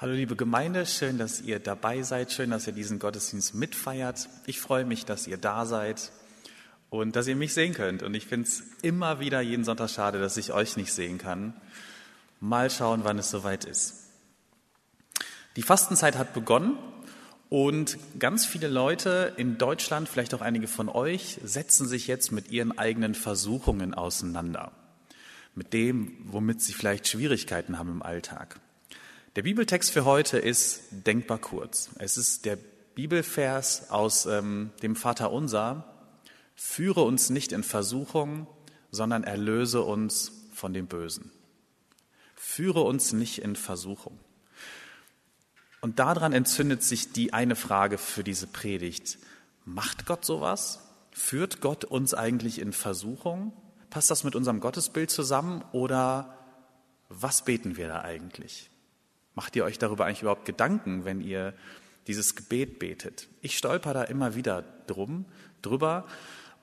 Hallo liebe Gemeinde, schön, dass ihr dabei seid, schön, dass ihr diesen Gottesdienst mitfeiert. Ich freue mich, dass ihr da seid und dass ihr mich sehen könnt. Und ich finde es immer wieder jeden Sonntag schade, dass ich euch nicht sehen kann. Mal schauen, wann es soweit ist. Die Fastenzeit hat begonnen und ganz viele Leute in Deutschland, vielleicht auch einige von euch, setzen sich jetzt mit ihren eigenen Versuchungen auseinander. Mit dem, womit sie vielleicht Schwierigkeiten haben im Alltag. Der Bibeltext für heute ist denkbar kurz. Es ist der Bibelvers aus ähm, dem Vater Unser. Führe uns nicht in Versuchung, sondern erlöse uns von dem Bösen. Führe uns nicht in Versuchung. Und daran entzündet sich die eine Frage für diese Predigt. Macht Gott sowas? Führt Gott uns eigentlich in Versuchung? Passt das mit unserem Gottesbild zusammen oder was beten wir da eigentlich? Macht ihr euch darüber eigentlich überhaupt Gedanken, wenn ihr dieses Gebet betet? Ich stolper da immer wieder drum, drüber.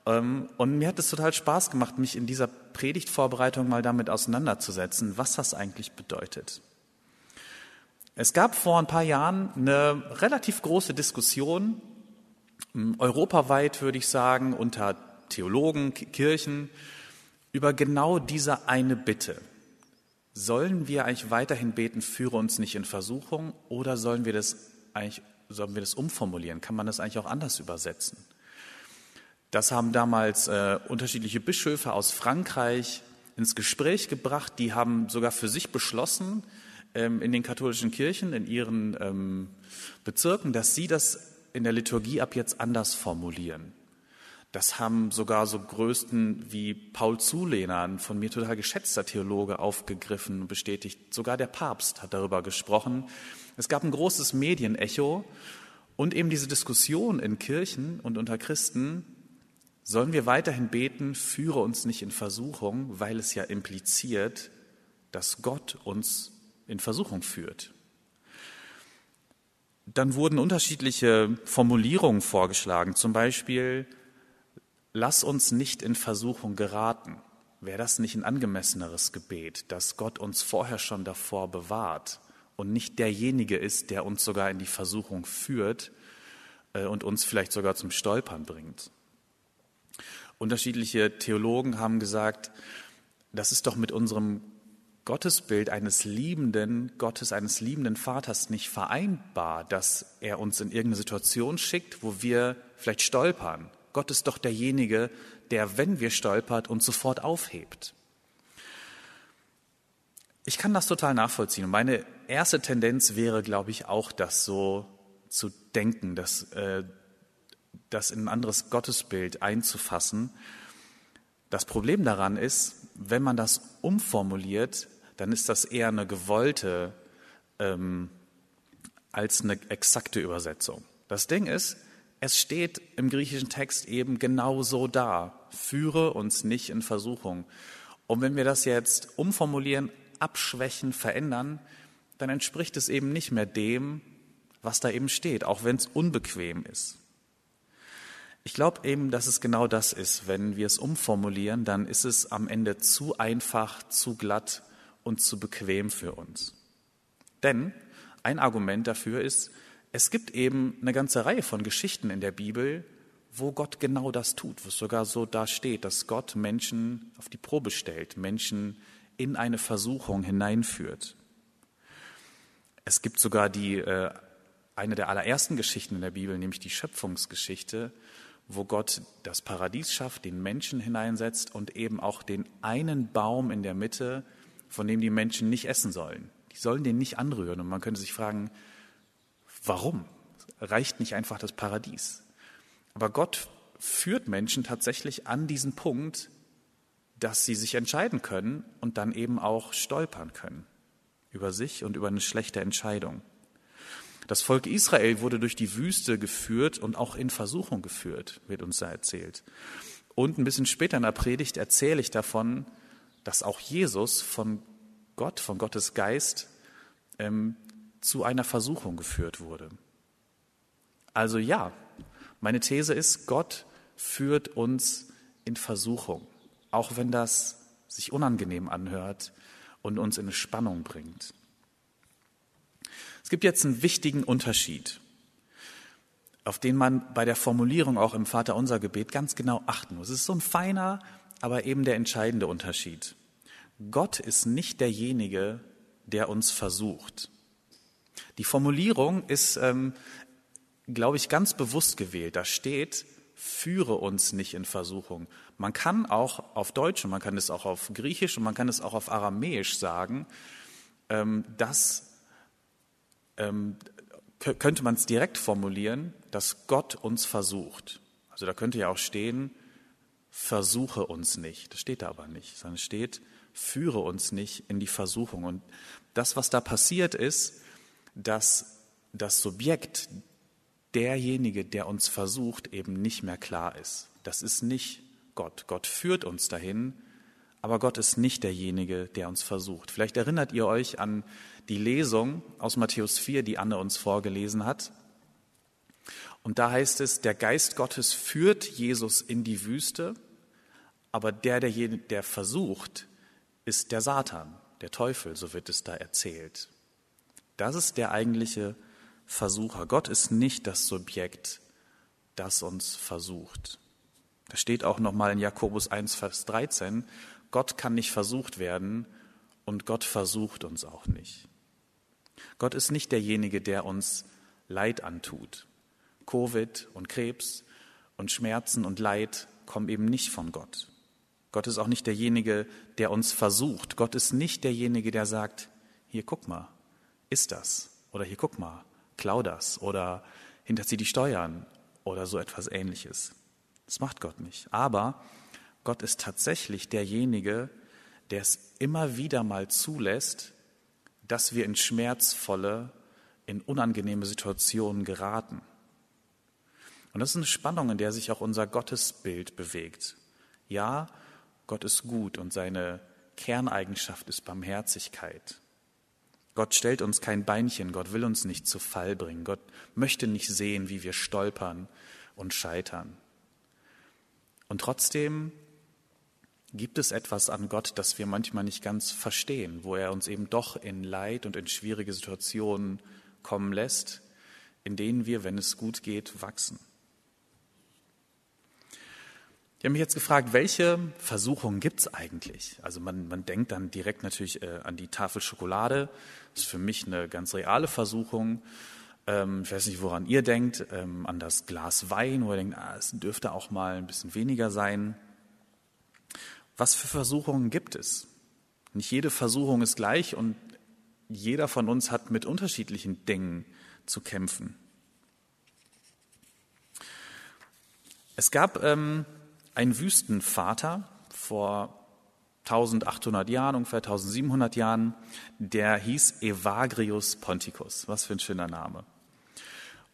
Ähm, und mir hat es total Spaß gemacht, mich in dieser Predigtvorbereitung mal damit auseinanderzusetzen, was das eigentlich bedeutet. Es gab vor ein paar Jahren eine relativ große Diskussion, ähm, europaweit würde ich sagen, unter Theologen, Kirchen, über genau diese eine Bitte. Sollen wir eigentlich weiterhin beten, führe uns nicht in Versuchung, oder sollen wir das eigentlich, sollen wir das umformulieren? Kann man das eigentlich auch anders übersetzen? Das haben damals äh, unterschiedliche Bischöfe aus Frankreich ins Gespräch gebracht. Die haben sogar für sich beschlossen, ähm, in den katholischen Kirchen, in ihren ähm, Bezirken, dass sie das in der Liturgie ab jetzt anders formulieren. Das haben sogar so Größten wie Paul Zulehner, ein von mir total geschätzter Theologe, aufgegriffen und bestätigt. Sogar der Papst hat darüber gesprochen. Es gab ein großes Medienecho und eben diese Diskussion in Kirchen und unter Christen, sollen wir weiterhin beten, führe uns nicht in Versuchung, weil es ja impliziert, dass Gott uns in Versuchung führt. Dann wurden unterschiedliche Formulierungen vorgeschlagen, zum Beispiel, lass uns nicht in Versuchung geraten. Wäre das nicht ein angemesseneres Gebet, dass Gott uns vorher schon davor bewahrt und nicht derjenige ist, der uns sogar in die Versuchung führt äh, und uns vielleicht sogar zum Stolpern bringt? Unterschiedliche Theologen haben gesagt, das ist doch mit unserem Gottesbild eines liebenden Gottes, eines liebenden Vaters nicht vereinbar, dass er uns in irgendeine Situation schickt, wo wir vielleicht stolpern Gott ist doch derjenige, der, wenn wir stolpert, uns sofort aufhebt. Ich kann das total nachvollziehen. Meine erste Tendenz wäre, glaube ich, auch das so zu denken, das, äh, das in ein anderes Gottesbild einzufassen. Das Problem daran ist, wenn man das umformuliert, dann ist das eher eine gewollte ähm, als eine exakte Übersetzung. Das Ding ist, es steht im griechischen Text eben genau so da. Führe uns nicht in Versuchung. Und wenn wir das jetzt umformulieren, abschwächen, verändern, dann entspricht es eben nicht mehr dem, was da eben steht, auch wenn es unbequem ist. Ich glaube eben, dass es genau das ist. Wenn wir es umformulieren, dann ist es am Ende zu einfach, zu glatt und zu bequem für uns. Denn ein Argument dafür ist, es gibt eben eine ganze Reihe von Geschichten in der Bibel, wo Gott genau das tut, wo es sogar so da steht, dass Gott Menschen auf die Probe stellt, Menschen in eine Versuchung hineinführt. Es gibt sogar die, äh, eine der allerersten Geschichten in der Bibel, nämlich die Schöpfungsgeschichte, wo Gott das Paradies schafft, den Menschen hineinsetzt und eben auch den einen Baum in der Mitte, von dem die Menschen nicht essen sollen. Die sollen den nicht anrühren. Und man könnte sich fragen, Warum? Reicht nicht einfach das Paradies? Aber Gott führt Menschen tatsächlich an diesen Punkt, dass sie sich entscheiden können und dann eben auch stolpern können über sich und über eine schlechte Entscheidung. Das Volk Israel wurde durch die Wüste geführt und auch in Versuchung geführt, wird uns da erzählt. Und ein bisschen später in der Predigt erzähle ich davon, dass auch Jesus von Gott, von Gottes Geist, ähm, zu einer Versuchung geführt wurde. Also ja, meine These ist, Gott führt uns in Versuchung, auch wenn das sich unangenehm anhört und uns in Spannung bringt. Es gibt jetzt einen wichtigen Unterschied, auf den man bei der Formulierung auch im Vaterunser Gebet ganz genau achten muss. Es ist so ein feiner, aber eben der entscheidende Unterschied. Gott ist nicht derjenige, der uns versucht. Die Formulierung ist, ähm, glaube ich, ganz bewusst gewählt. Da steht, führe uns nicht in Versuchung. Man kann auch auf Deutsch und man kann es auch auf Griechisch und man kann es auch auf Aramäisch sagen, ähm, dass ähm, könnte man es direkt formulieren, dass Gott uns versucht. Also da könnte ja auch stehen, versuche uns nicht. Das steht da aber nicht, sondern steht, führe uns nicht in die Versuchung. Und das, was da passiert ist, dass das Subjekt, derjenige, der uns versucht, eben nicht mehr klar ist. Das ist nicht Gott. Gott führt uns dahin, aber Gott ist nicht derjenige, der uns versucht. Vielleicht erinnert ihr euch an die Lesung aus Matthäus 4, die Anne uns vorgelesen hat. Und da heißt es, der Geist Gottes führt Jesus in die Wüste, aber der, der, der versucht, ist der Satan, der Teufel, so wird es da erzählt. Das ist der eigentliche Versucher. Gott ist nicht das Subjekt, das uns versucht. Da steht auch nochmal in Jakobus 1, Vers 13, Gott kann nicht versucht werden und Gott versucht uns auch nicht. Gott ist nicht derjenige, der uns Leid antut. Covid und Krebs und Schmerzen und Leid kommen eben nicht von Gott. Gott ist auch nicht derjenige, der uns versucht. Gott ist nicht derjenige, der sagt, hier guck mal, ist das? Oder hier guck mal, klau das? Oder hinterzieh die Steuern? Oder so etwas ähnliches. Das macht Gott nicht. Aber Gott ist tatsächlich derjenige, der es immer wieder mal zulässt, dass wir in schmerzvolle, in unangenehme Situationen geraten. Und das ist eine Spannung, in der sich auch unser Gottesbild bewegt. Ja, Gott ist gut und seine Kerneigenschaft ist Barmherzigkeit. Gott stellt uns kein Beinchen, Gott will uns nicht zu Fall bringen, Gott möchte nicht sehen, wie wir stolpern und scheitern. Und trotzdem gibt es etwas an Gott, das wir manchmal nicht ganz verstehen, wo er uns eben doch in Leid und in schwierige Situationen kommen lässt, in denen wir, wenn es gut geht, wachsen. Ich habe mich jetzt gefragt, welche Versuchungen gibt es eigentlich? Also man, man denkt dann direkt natürlich äh, an die Tafel Schokolade. Das ist für mich eine ganz reale Versuchung. Ähm, ich weiß nicht, woran ihr denkt, ähm, an das Glas Wein, wo ihr denkt, ah, es dürfte auch mal ein bisschen weniger sein. Was für Versuchungen gibt es? Nicht jede Versuchung ist gleich und jeder von uns hat mit unterschiedlichen Dingen zu kämpfen. Es gab ähm, einen Wüstenvater vor 1800 Jahren, ungefähr 1700 Jahren, der hieß Evagrius Ponticus. Was für ein schöner Name.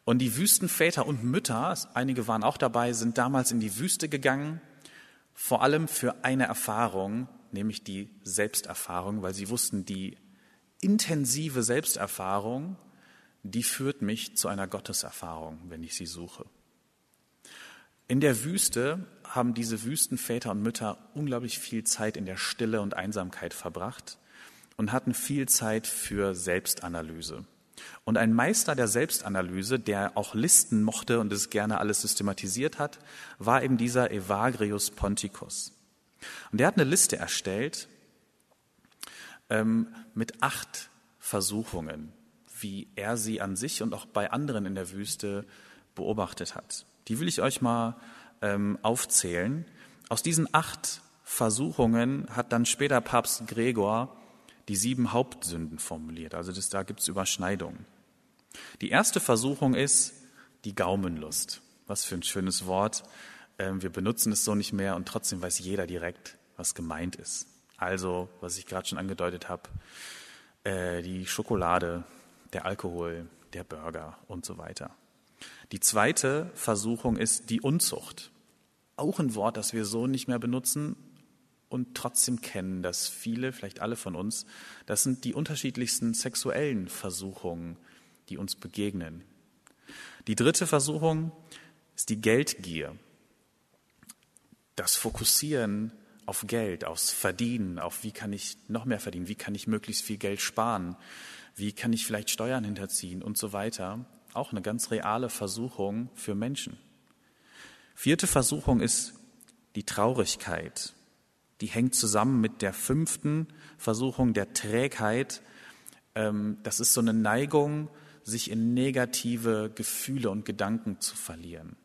Und die Wüstenväter und Mütter, einige waren auch dabei, sind damals in die Wüste gegangen vor allem für eine Erfahrung, nämlich die Selbsterfahrung, weil sie wussten, die intensive Selbsterfahrung, die führt mich zu einer Gotteserfahrung, wenn ich sie suche. In der Wüste haben diese Wüstenväter und Mütter unglaublich viel Zeit in der Stille und Einsamkeit verbracht und hatten viel Zeit für Selbstanalyse. Und ein Meister der Selbstanalyse, der auch Listen mochte und es gerne alles systematisiert hat, war eben dieser Evagrius Ponticus. Und der hat eine Liste erstellt ähm, mit acht Versuchungen, wie er sie an sich und auch bei anderen in der Wüste beobachtet hat. Die will ich euch mal ähm, aufzählen. Aus diesen acht Versuchungen hat dann später Papst Gregor die sieben Hauptsünden formuliert. Also das, da gibt es Überschneidungen. Die erste Versuchung ist die Gaumenlust. Was für ein schönes Wort. Ähm, wir benutzen es so nicht mehr und trotzdem weiß jeder direkt, was gemeint ist. Also, was ich gerade schon angedeutet habe, äh, die Schokolade, der Alkohol, der Burger und so weiter. Die zweite Versuchung ist die Unzucht. Auch ein Wort, das wir so nicht mehr benutzen, und trotzdem kennen das viele, vielleicht alle von uns. Das sind die unterschiedlichsten sexuellen Versuchungen, die uns begegnen. Die dritte Versuchung ist die Geldgier. Das Fokussieren auf Geld, aufs Verdienen, auf wie kann ich noch mehr verdienen, wie kann ich möglichst viel Geld sparen, Wie kann ich vielleicht Steuern hinterziehen und so weiter? Auch eine ganz reale Versuchung für Menschen. Vierte Versuchung ist die Traurigkeit. Die hängt zusammen mit der fünften Versuchung der Trägheit. Ähm, das ist so eine Neigung, sich in negative Gefühle und Gedanken zu verlieren.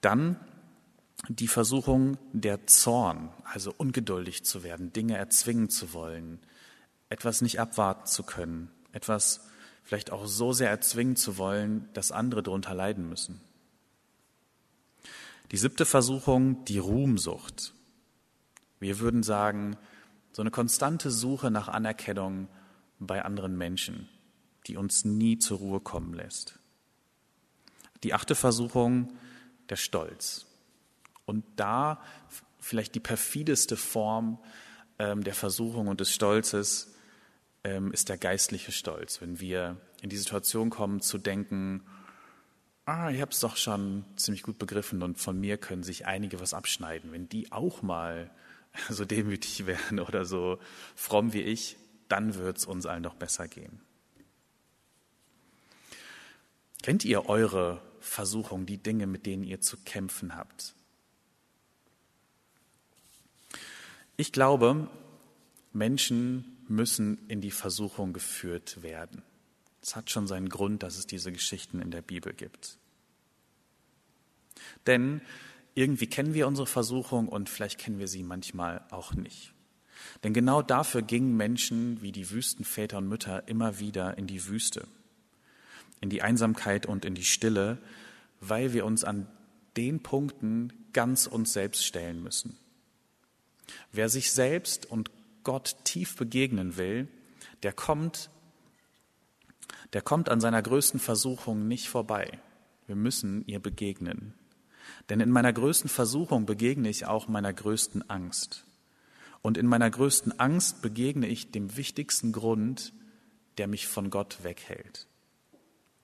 Dann die Versuchung der Zorn, also ungeduldig zu werden, Dinge erzwingen zu wollen, etwas nicht abwarten zu können, etwas vielleicht auch so sehr erzwingen zu wollen, dass andere darunter leiden müssen. Die siebte Versuchung, die Ruhmsucht. Wir würden sagen, so eine konstante Suche nach Anerkennung bei anderen Menschen, die uns nie zur Ruhe kommen lässt. Die achte Versuchung, der Stolz. Und da vielleicht die perfideste Form ähm, der Versuchung und des Stolzes ähm, ist der geistliche Stolz, wenn wir in die Situation kommen zu denken, ah, ich habe es doch schon ziemlich gut begriffen und von mir können sich einige was abschneiden. Wenn die auch mal so demütig wären oder so fromm wie ich, dann wird es uns allen doch besser gehen. Kennt ihr eure Versuchung, die Dinge, mit denen ihr zu kämpfen habt? Ich glaube, Menschen müssen in die Versuchung geführt werden. Es hat schon seinen Grund, dass es diese Geschichten in der Bibel gibt. Denn irgendwie kennen wir unsere Versuchung und vielleicht kennen wir sie manchmal auch nicht. Denn genau dafür gingen Menschen wie die Wüstenväter und Mütter immer wieder in die Wüste, in die Einsamkeit und in die Stille, weil wir uns an den Punkten ganz uns selbst stellen müssen. Wer sich selbst und Gott tief begegnen will, der kommt, der kommt an seiner größten Versuchung nicht vorbei. Wir müssen ihr begegnen. Denn in meiner größten Versuchung begegne ich auch meiner größten Angst. Und in meiner größten Angst begegne ich dem wichtigsten Grund, der mich von Gott weghält.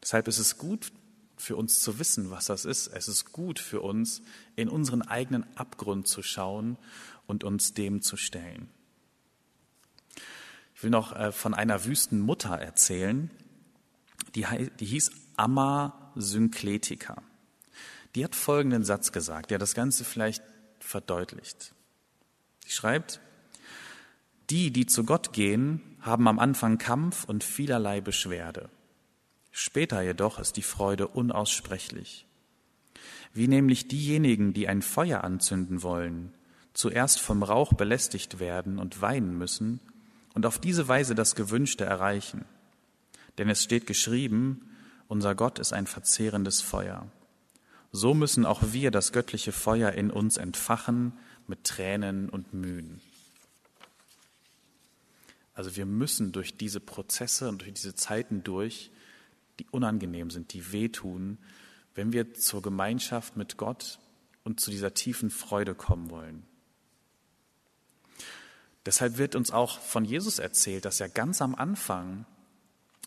Deshalb ist es gut für uns zu wissen, was das ist. Es ist gut für uns, in unseren eigenen Abgrund zu schauen und uns dem zu stellen. Ich will noch äh, von einer Wüstenmutter erzählen, die, die hieß Amma Synkletica. Die hat folgenden Satz gesagt, der das Ganze vielleicht verdeutlicht. Sie schreibt, die, die zu Gott gehen, haben am Anfang Kampf und vielerlei Beschwerde. Später jedoch ist die Freude unaussprechlich. Wie nämlich diejenigen, die ein Feuer anzünden wollen, zuerst vom Rauch belästigt werden und weinen müssen und auf diese Weise das Gewünschte erreichen. Denn es steht geschrieben, unser Gott ist ein verzehrendes Feuer. So müssen auch wir das göttliche Feuer in uns entfachen mit Tränen und Mühen. Also wir müssen durch diese Prozesse und durch diese Zeiten durch, die unangenehm sind, die wehtun, wenn wir zur Gemeinschaft mit Gott und zu dieser tiefen Freude kommen wollen. Deshalb wird uns auch von Jesus erzählt, dass er ganz am Anfang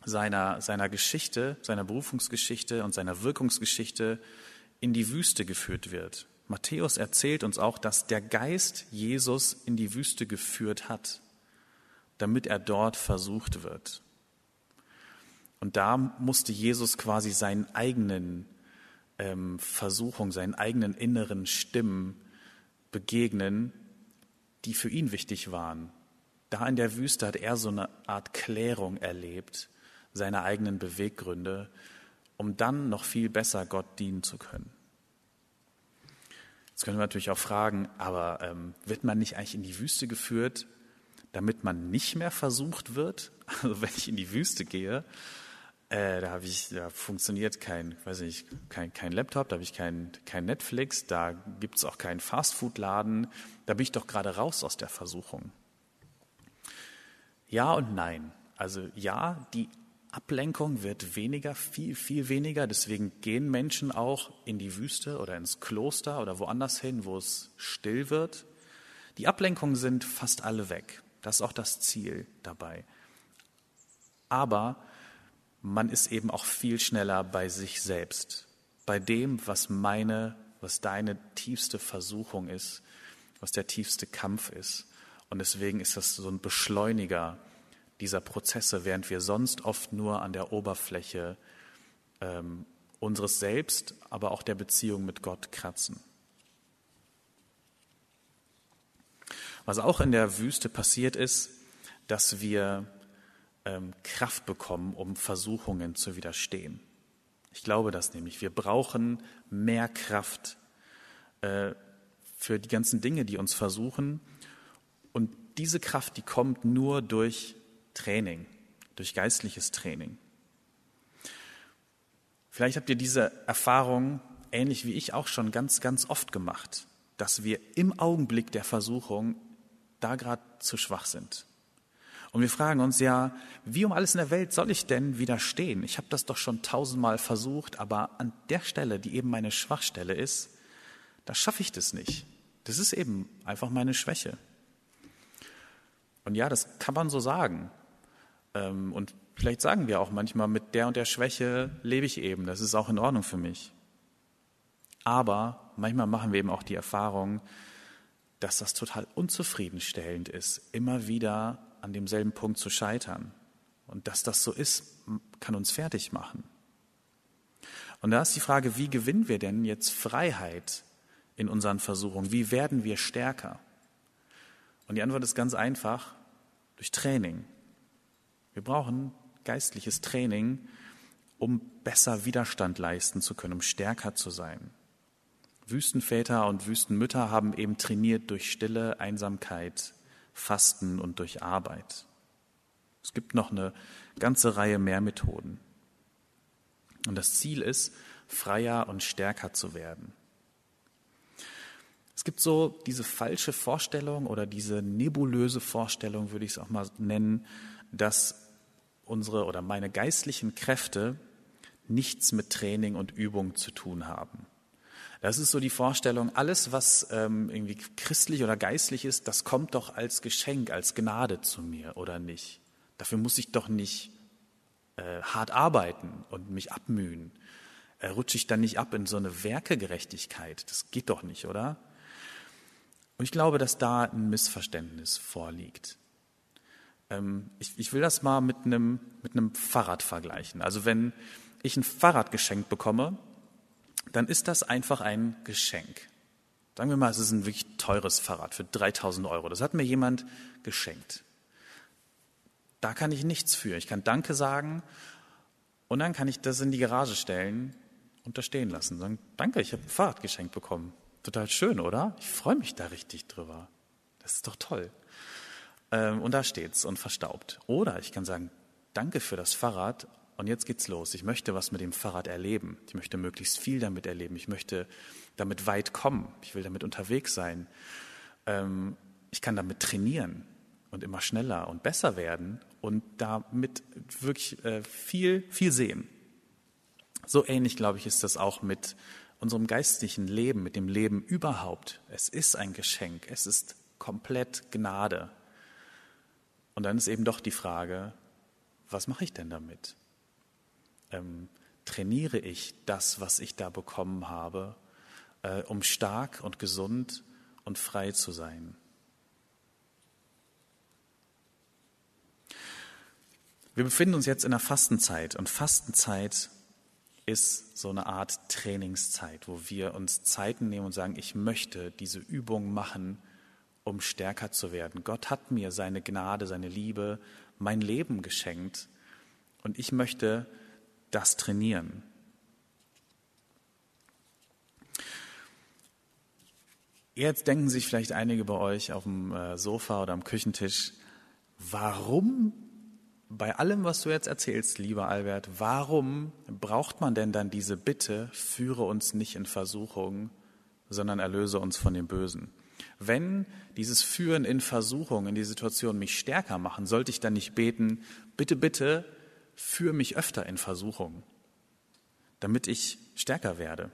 seiner, seiner Geschichte, seiner Berufungsgeschichte und seiner Wirkungsgeschichte in die Wüste geführt wird. Matthäus erzählt uns auch, dass der Geist Jesus in die Wüste geführt hat, damit er dort versucht wird. Und da musste Jesus quasi seinen eigenen ähm, Versuchungen, seinen eigenen inneren Stimmen begegnen, die für ihn wichtig waren. Da in der Wüste hat er so eine Art Klärung erlebt, seiner eigenen Beweggründe, um dann noch viel besser Gott dienen zu können. Jetzt können wir natürlich auch fragen, aber ähm, wird man nicht eigentlich in die Wüste geführt, damit man nicht mehr versucht wird? Also wenn ich in die Wüste gehe, äh, da habe ich, da funktioniert kein, weiß nicht, kein, kein Laptop, da habe ich kein, kein Netflix, da gibt es auch keinen Fastfood-Laden, da bin ich doch gerade raus aus der Versuchung. Ja und nein. Also ja, die Ablenkung wird weniger, viel, viel weniger. Deswegen gehen Menschen auch in die Wüste oder ins Kloster oder woanders hin, wo es still wird. Die Ablenkungen sind fast alle weg. Das ist auch das Ziel dabei. Aber man ist eben auch viel schneller bei sich selbst, bei dem, was meine, was deine tiefste Versuchung ist, was der tiefste Kampf ist. Und deswegen ist das so ein Beschleuniger, dieser Prozesse, während wir sonst oft nur an der Oberfläche ähm, unseres Selbst, aber auch der Beziehung mit Gott kratzen. Was auch in der Wüste passiert ist, dass wir ähm, Kraft bekommen, um Versuchungen zu widerstehen. Ich glaube das nämlich. Wir brauchen mehr Kraft äh, für die ganzen Dinge, die uns versuchen. Und diese Kraft, die kommt nur durch Training, durch geistliches Training. Vielleicht habt ihr diese Erfahrung ähnlich wie ich auch schon ganz, ganz oft gemacht, dass wir im Augenblick der Versuchung da gerade zu schwach sind. Und wir fragen uns ja, wie um alles in der Welt soll ich denn widerstehen? Ich habe das doch schon tausendmal versucht, aber an der Stelle, die eben meine Schwachstelle ist, da schaffe ich das nicht. Das ist eben einfach meine Schwäche. Und ja, das kann man so sagen. Ähm, und vielleicht sagen wir auch manchmal, mit der und der Schwäche lebe ich eben. Das ist auch in Ordnung für mich. Aber manchmal machen wir eben auch die Erfahrung, dass das total unzufriedenstellend ist, immer wieder an demselben Punkt zu scheitern. Und dass das so ist, kann uns fertig machen. Und da ist die Frage, wie gewinnen wir denn jetzt Freiheit in unseren Versuchungen? Wie werden wir stärker? Und die Antwort ist ganz einfach, durch Training. Wir brauchen geistliches Training, um besser Widerstand leisten zu können, um stärker zu sein. Wüstenväter und Wüstenmütter haben eben trainiert durch Stille, Einsamkeit, Fasten und durch Arbeit. Es gibt noch eine ganze Reihe mehr Methoden. Und das Ziel ist, freier und stärker zu werden. Es gibt so diese falsche Vorstellung oder diese nebulöse Vorstellung, würde ich es auch mal nennen, dass unsere oder meine geistlichen Kräfte nichts mit Training und Übung zu tun haben. Das ist so die Vorstellung, alles, was ähm, irgendwie christlich oder geistlich ist, das kommt doch als Geschenk, als Gnade zu mir, oder nicht? Dafür muss ich doch nicht äh, hart arbeiten und mich abmühen. Äh, rutsche ich dann nicht ab in so eine Werkegerechtigkeit? Das geht doch nicht, oder? Und ich glaube, dass da ein Missverständnis vorliegt. Ähm, ich, ich will das mal mit einem, mit einem Fahrrad vergleichen. Also wenn ich ein Fahrrad geschenkt bekomme, dann ist das einfach ein Geschenk. Sagen wir mal, es ist ein wirklich teures Fahrrad für 3000 Euro. Das hat mir jemand geschenkt. Da kann ich nichts für. Ich kann Danke sagen und dann kann ich das in die Garage stellen und da stehen lassen. Sagen, danke, ich habe ein Fahrrad geschenkt bekommen. Total schön, oder? Ich freue mich da richtig drüber. Das ist doch toll. Ähm, und da steht's und verstaubt. Oder ich kann sagen, danke für das Fahrrad und jetzt geht's los. Ich möchte was mit dem Fahrrad erleben. Ich möchte möglichst viel damit erleben. Ich möchte damit weit kommen. Ich will damit unterwegs sein. Ähm, ich kann damit trainieren und immer schneller und besser werden und damit wirklich äh, viel, viel sehen. So ähnlich, glaube ich, ist das auch mit unserem geistlichen Leben, mit dem Leben überhaupt. Es ist ein Geschenk. Es ist komplett Gnade. Und dann ist eben doch die Frage, was mache ich denn damit? Ähm, trainiere ich das, was ich da bekommen habe, äh, um stark und gesund und frei zu sein. Wir befinden uns jetzt in der Fastenzeit und Fastenzeit ist so eine Art Trainingszeit, wo wir uns Zeiten nehmen und sagen, ich möchte diese Übung machen, um stärker zu werden. Gott hat mir seine Gnade, seine Liebe, mein Leben geschenkt und ich möchte das trainieren. Jetzt denken sich vielleicht einige bei euch auf dem äh, Sofa oder am Küchentisch, warum bei allem, was du jetzt erzählst, lieber Albert, warum braucht man denn dann diese Bitte, führe uns nicht in Versuchung, sondern erlöse uns von dem Bösen? Wenn dieses Führen in Versuchung, in die Situation mich stärker machen, sollte ich dann nicht beten, bitte, bitte, führe mich öfter in Versuchung, damit ich stärker werde.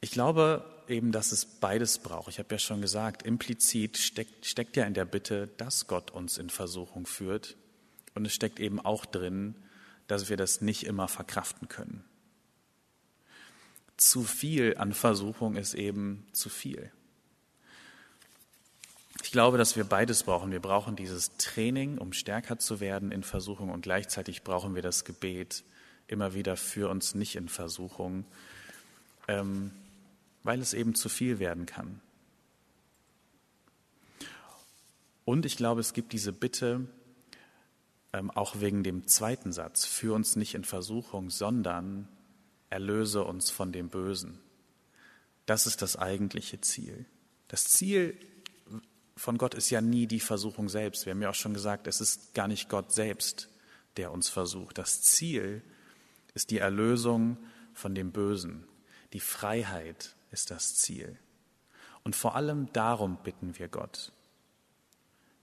Ich glaube eben, dass es beides braucht. Ich habe ja schon gesagt, implizit steckt, steckt ja in der Bitte, dass Gott uns in Versuchung führt. Und es steckt eben auch drin, dass wir das nicht immer verkraften können. Zu viel an Versuchung ist eben zu viel. Glaube, dass wir beides brauchen. Wir brauchen dieses Training, um stärker zu werden in Versuchung und gleichzeitig brauchen wir das Gebet immer wieder für uns nicht in Versuchung, ähm, weil es eben zu viel werden kann. Und ich glaube, es gibt diese Bitte, ähm, auch wegen dem zweiten Satz, für uns nicht in Versuchung, sondern erlöse uns von dem Bösen. Das ist das eigentliche Ziel. Das Ziel von Gott ist ja nie die Versuchung selbst. Wir haben ja auch schon gesagt, es ist gar nicht Gott selbst, der uns versucht. Das Ziel ist die Erlösung von dem Bösen. Die Freiheit ist das Ziel. Und vor allem darum bitten wir Gott.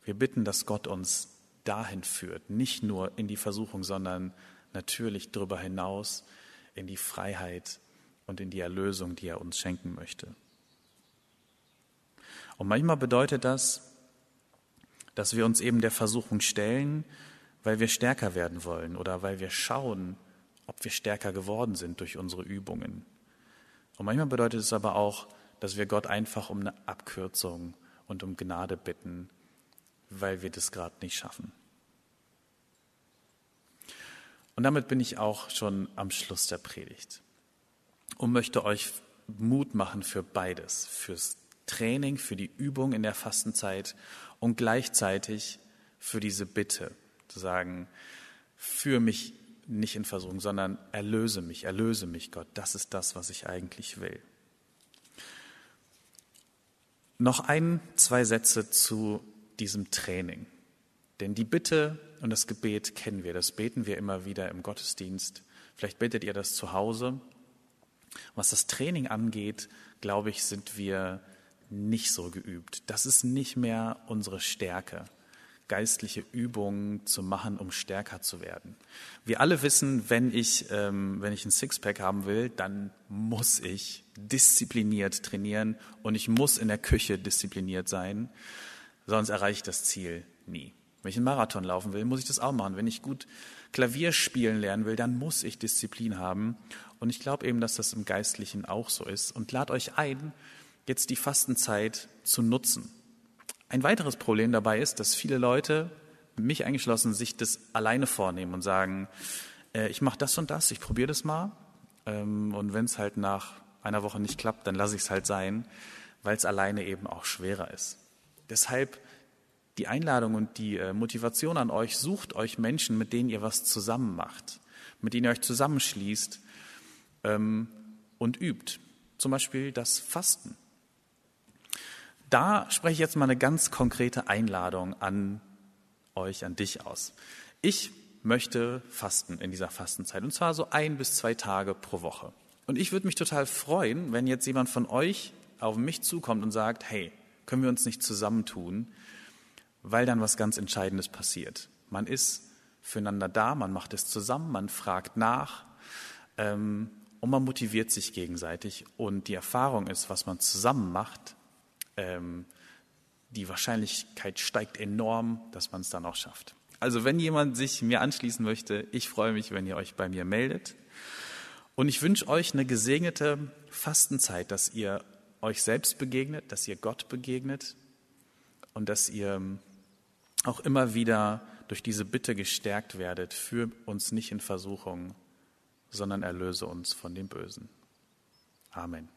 Wir bitten, dass Gott uns dahin führt, nicht nur in die Versuchung, sondern natürlich darüber hinaus in die Freiheit und in die Erlösung, die er uns schenken möchte. Und manchmal bedeutet das, dass wir uns eben der Versuchung stellen, weil wir stärker werden wollen oder weil wir schauen, ob wir stärker geworden sind durch unsere Übungen. Und manchmal bedeutet es aber auch, dass wir Gott einfach um eine Abkürzung und um Gnade bitten, weil wir das gerade nicht schaffen. Und damit bin ich auch schon am Schluss der Predigt und möchte euch Mut machen für beides, fürs Training, für die Übung in der Fastenzeit und gleichzeitig für diese Bitte, zu sagen, führe mich nicht in Versuchung, sondern erlöse mich, erlöse mich, Gott. Das ist das, was ich eigentlich will. Noch ein, zwei Sätze zu diesem Training. Denn die Bitte und das Gebet kennen wir, das beten wir immer wieder im Gottesdienst. Vielleicht betet ihr das zu Hause. Was das Training angeht, glaube ich, sind wir nicht so geübt. Das ist nicht mehr unsere Stärke, geistliche Übungen zu machen, um stärker zu werden. Wir alle wissen, wenn ich, ähm, wenn ich ein Sixpack haben will, dann muss ich diszipliniert trainieren und ich muss in der Küche diszipliniert sein, sonst erreiche ich das Ziel nie. Wenn ich einen Marathon laufen will, muss ich das auch machen. Wenn ich gut Klavier spielen lernen will, dann muss ich Disziplin haben. Und ich glaube eben, dass das im Geistlichen auch so ist. Und lad euch ein, jetzt die Fastenzeit zu nutzen. Ein weiteres Problem dabei ist, dass viele Leute, mich eingeschlossen, sich das alleine vornehmen und sagen, äh, ich mache das und das, ich probiere das mal. Ähm, und wenn es halt nach einer Woche nicht klappt, dann lasse ich es halt sein, weil es alleine eben auch schwerer ist. Deshalb die Einladung und die äh, Motivation an euch, sucht euch Menschen, mit denen ihr was zusammen macht, mit denen ihr euch zusammenschließt ähm, und übt. Zum Beispiel das Fasten. Da spreche ich jetzt mal eine ganz konkrete Einladung an euch, an dich aus. Ich möchte fasten in dieser Fastenzeit und zwar so ein bis zwei Tage pro Woche. Und ich würde mich total freuen, wenn jetzt jemand von euch auf mich zukommt und sagt, hey, können wir uns nicht zusammentun, weil dann was ganz Entscheidendes passiert. Man ist füreinander da, man macht es zusammen, man fragt nach ähm, und man motiviert sich gegenseitig. Und die Erfahrung ist, was man zusammen macht, ähm, die Wahrscheinlichkeit steigt enorm, dass man es dann auch schafft. Also wenn jemand sich mir anschließen möchte, ich freue mich, wenn ihr euch bei mir meldet. Und ich wünsche euch eine gesegnete Fastenzeit, dass ihr euch selbst begegnet, dass ihr Gott begegnet und dass ihr auch immer wieder durch diese Bitte gestärkt werdet, führ uns nicht in Versuchung, sondern erlöse uns von dem Bösen. Amen.